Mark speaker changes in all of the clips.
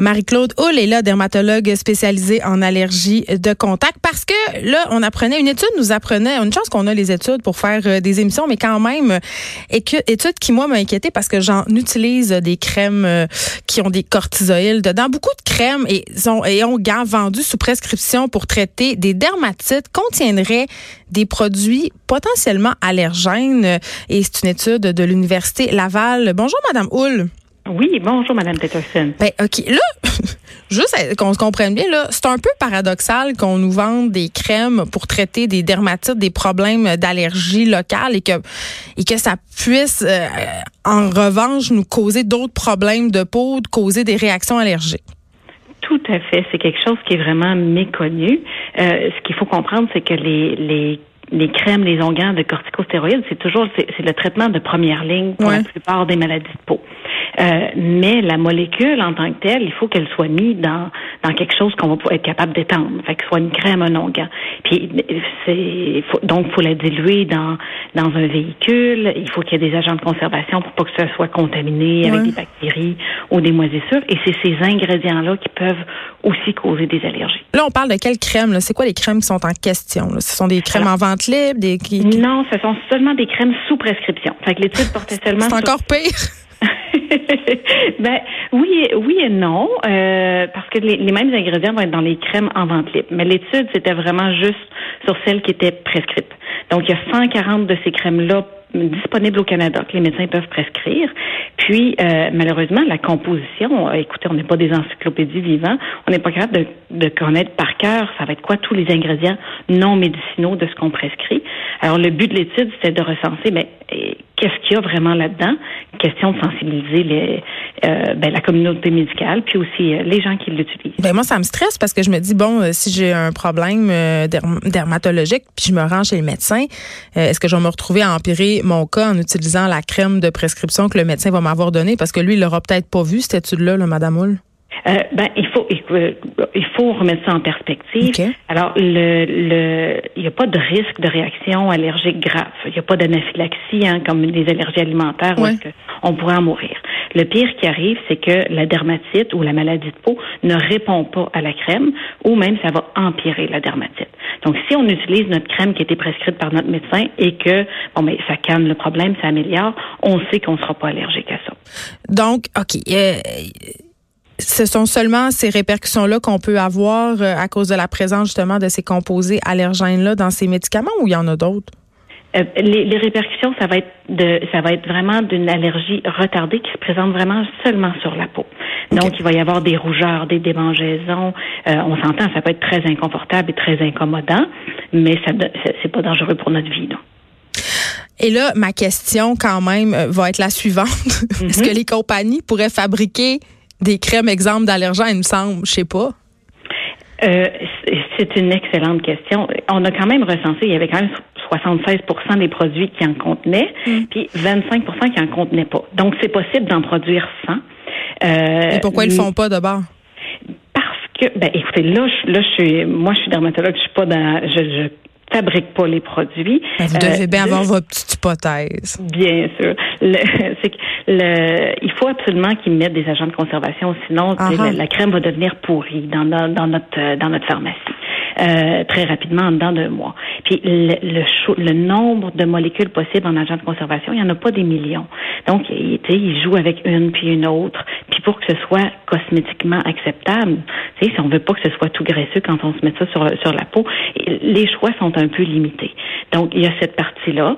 Speaker 1: Marie-Claude Hull est là, dermatologue spécialisée en allergie de contact, parce que là, on apprenait, une étude nous apprenait, une chance qu'on a les études pour faire euh, des émissions, mais quand même, étude qui, moi, m'a inquiété parce que j'en utilise des crèmes euh, qui ont des cortisoïdes dedans. Beaucoup de crèmes et, ont, et ont vendues sous prescription pour traiter des dermatites contiendraient des produits potentiellement allergènes. Et c'est une étude de l'Université Laval. Bonjour, Madame Hull.
Speaker 2: Oui, bonjour, Madame Peterson.
Speaker 1: Ben, OK. Là, juste qu'on se comprenne bien, là, c'est un peu paradoxal qu'on nous vende des crèmes pour traiter des dermatites, des problèmes d'allergie locale et que, et que ça puisse, euh, en revanche, nous causer d'autres problèmes de peau, causer des réactions allergiques.
Speaker 2: Tout à fait. C'est quelque chose qui est vraiment méconnu. Euh, ce qu'il faut comprendre, c'est que les, les les crèmes, les onguents de corticostéroïdes, c'est toujours c'est le traitement de première ligne pour la plupart des maladies de peau. Euh, mais la molécule en tant que telle, il faut qu'elle soit mise dans, dans quelque chose qu'on va être capable d'étendre. Fait que soit une crème, un onguent. Puis c'est faut, donc faut la diluer dans dans un véhicule. Il faut qu'il y ait des agents de conservation pour pas que ça soit contaminé avec des bactéries ou des moisissures. Et c'est ces ingrédients-là qui peuvent aussi causer des allergies.
Speaker 1: Là, on parle de quelles crèmes? C'est quoi les crèmes qui sont en question? Ce sont des crèmes en vente libre? Des...
Speaker 2: Non, ce sont seulement des crèmes sous prescription. Fait que l'étude portait seulement...
Speaker 1: C'est encore pire!
Speaker 2: ben oui, oui et non, euh, parce que les, mêmes ingrédients vont être dans les crèmes en vente libre. Mais l'étude, c'était vraiment juste sur celles qui étaient prescrites. Donc, il y a 140 de ces crèmes-là disponibles au Canada que les médecins peuvent prescrire. Puis, euh, malheureusement, la composition, euh, écoutez, on n'est pas des encyclopédies vivantes, on n'est pas capable de, de, connaître par cœur, ça va être quoi tous les ingrédients non médicinaux de ce qu'on prescrit. Alors, le but de l'étude, c'était de recenser, mais qu'est-ce qu'il y a vraiment là-dedans? Question de sensibiliser les, euh, ben, la communauté médicale, puis aussi euh, les gens qui l'utilisent.
Speaker 1: Ben moi, ça me stresse parce que je me dis, bon, euh, si j'ai un problème dermatologique, puis je me rends chez le médecin, est-ce que je vais me retrouver à empirer mon cas en utilisant la crème de prescription que le médecin va m'avoir donnée? Parce que lui, il l'aura peut-être pas vu, cette étude-là, là, Madame Hull.
Speaker 2: Euh, ben, il faut il faut remettre ça en perspective. Alors, le le il n'y a pas de risque de réaction allergique grave. Il n'y a pas d'anaphylaxie hein, comme les allergies alimentaires où on pourrait en mourir. Le pire qui arrive, c'est que la dermatite ou la maladie de peau ne répond pas à la crème ou même ça va empirer la dermatite. Donc, si on utilise notre crème qui a été prescrite par notre médecin et que bon, mais ça calme le problème, ça améliore, on sait qu'on ne sera pas allergique à ça.
Speaker 1: Donc, ok. Euh, ce sont seulement ces répercussions-là qu'on peut avoir euh, à cause de la présence justement de ces composés allergènes-là dans ces médicaments ou il y en a d'autres?
Speaker 2: Euh, les, répercussions, ça va être de, ça va être vraiment d'une allergie retardée qui se présente vraiment seulement sur la peau. Donc, il va y avoir des rougeurs, des démangeaisons. Euh, on s'entend, ça peut être très inconfortable et très incommodant, mais ça, c'est pas dangereux pour notre vie.
Speaker 1: Et là, ma question quand même va être la suivante. Est-ce que mhm. les compagnies pourraient fabriquer des crèmes exemples d'allergènes, il me semble, je sais pas.
Speaker 2: Euh, c'est une excellente question. On a quand même recensé, il y avait quand même 76% des produits qui en contenaient, mm. puis 25% qui en contenaient pas. Donc, c'est possible d'en produire 100.
Speaker 1: Euh, Et pourquoi ils le font pas d'abord?
Speaker 2: Parce que, ben, écoutez, là, je, là, je suis, moi, je suis dermatologue, je suis pas dans, je, je fabrique pas les produits.
Speaker 1: Ben, vous devez bien euh, avoir votre petite hypothèse.
Speaker 2: Bien sûr. C'est que le, faut absolument qu'ils mettent des agents de conservation, sinon la, crème va devenir pourrie dans, dans, notre dans notre pharmacie. Euh, très rapidement en dedans d'un mois. Puis le, le, le, nombre de molécules possibles en agent de conservation, il n'y en a pas des millions. Donc, il, il joue avec une puis une autre. Puis pour que ce soit cosmétiquement acceptable, si on veut pas que ce soit tout graisseux quand on se met ça sur, sur la peau, les choix sont un peu limités. Donc, il y a cette partie-là.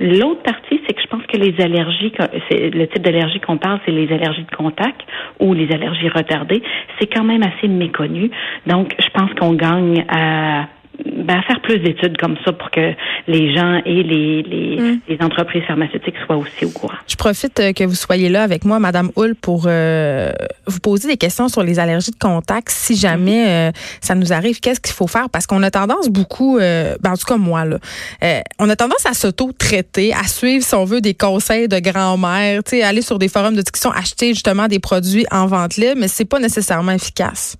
Speaker 2: L'autre partie, c'est que je pense que les allergies, le type d'allergie qu'on parle, c'est les allergies de contact ou les allergies retardées. C'est quand même assez méconnu. Donc, je pense qu'on gagne à ben, faire plus d'études comme ça pour que les gens et les, les, mm. les, entreprises pharmaceutiques soient aussi au courant.
Speaker 1: Je profite euh, que vous soyez là avec moi, Madame Hull, pour euh, vous poser des questions sur les allergies de contact. Si jamais mm-hmm. euh, ça nous arrive, qu'est-ce qu'il faut faire? Parce qu'on a tendance beaucoup, ben, en tout cas moi, là, on a tendance à s'auto-traiter, à suivre, si on veut, des conseils de grand-mère, aller sur des forums de discussion, acheter justement des produits en vente libre, mais c'est pas nécessairement efficace.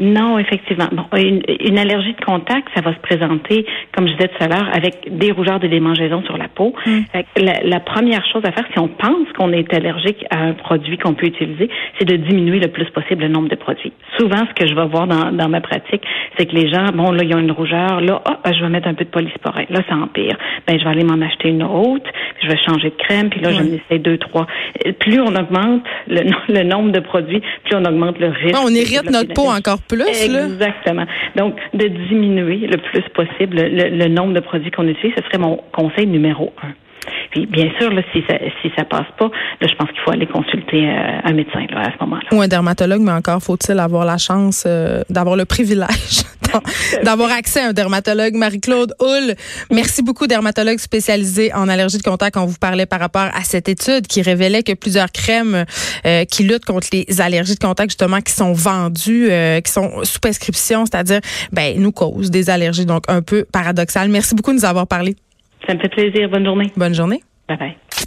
Speaker 2: Non, effectivement. Bon, une, allergie de contact, ça va se présenter, comme je disais tout à l'heure, avec des rougeurs, des démangeaisons sur la peau. Mm. La, la, première chose à faire, si on pense qu'on est allergique à un produit qu'on peut utiliser, c'est de diminuer le plus possible le nombre de produits. Souvent, ce que je vais voir dans, dans ma pratique, c'est que les gens, bon, là, ils ont une rougeur, là, oh, je vais mettre un peu de polysporin. Là, ça empire. Ben, je vais aller m'en acheter une autre, je vais changer de crème, puis là, j'en essaie deux, trois. Plus on augmente le, le nombre de produits, plus on augmente le risque.
Speaker 1: on irrite notre peau encore plus.
Speaker 2: Exactement. Donc, de diminuer le plus possible le, nombre de produits qu'on utilise, ce serait mon conseil numéro un. Puis, bien sûr, là, si ça si ça passe pas, là, je pense qu'il faut aller consulter euh, un médecin là, à ce moment-là.
Speaker 1: Ou un dermatologue, mais encore faut-il avoir la chance euh, d'avoir le privilège d'avoir accès à un dermatologue. Marie-Claude Hull, merci beaucoup, dermatologue spécialisé en allergie de contact. On vous parlait par rapport à cette étude qui révélait que plusieurs crèmes euh, qui luttent contre les allergies de contact, justement, qui sont vendues, qui sont sous prescription, c'est-à-dire, ben, nous causent des allergies. Donc, un peu paradoxal. Merci beaucoup de nous avoir parlé.
Speaker 2: Ça me fait plaisir. Bonne journée.
Speaker 1: Bonne journée.
Speaker 2: Bye bye.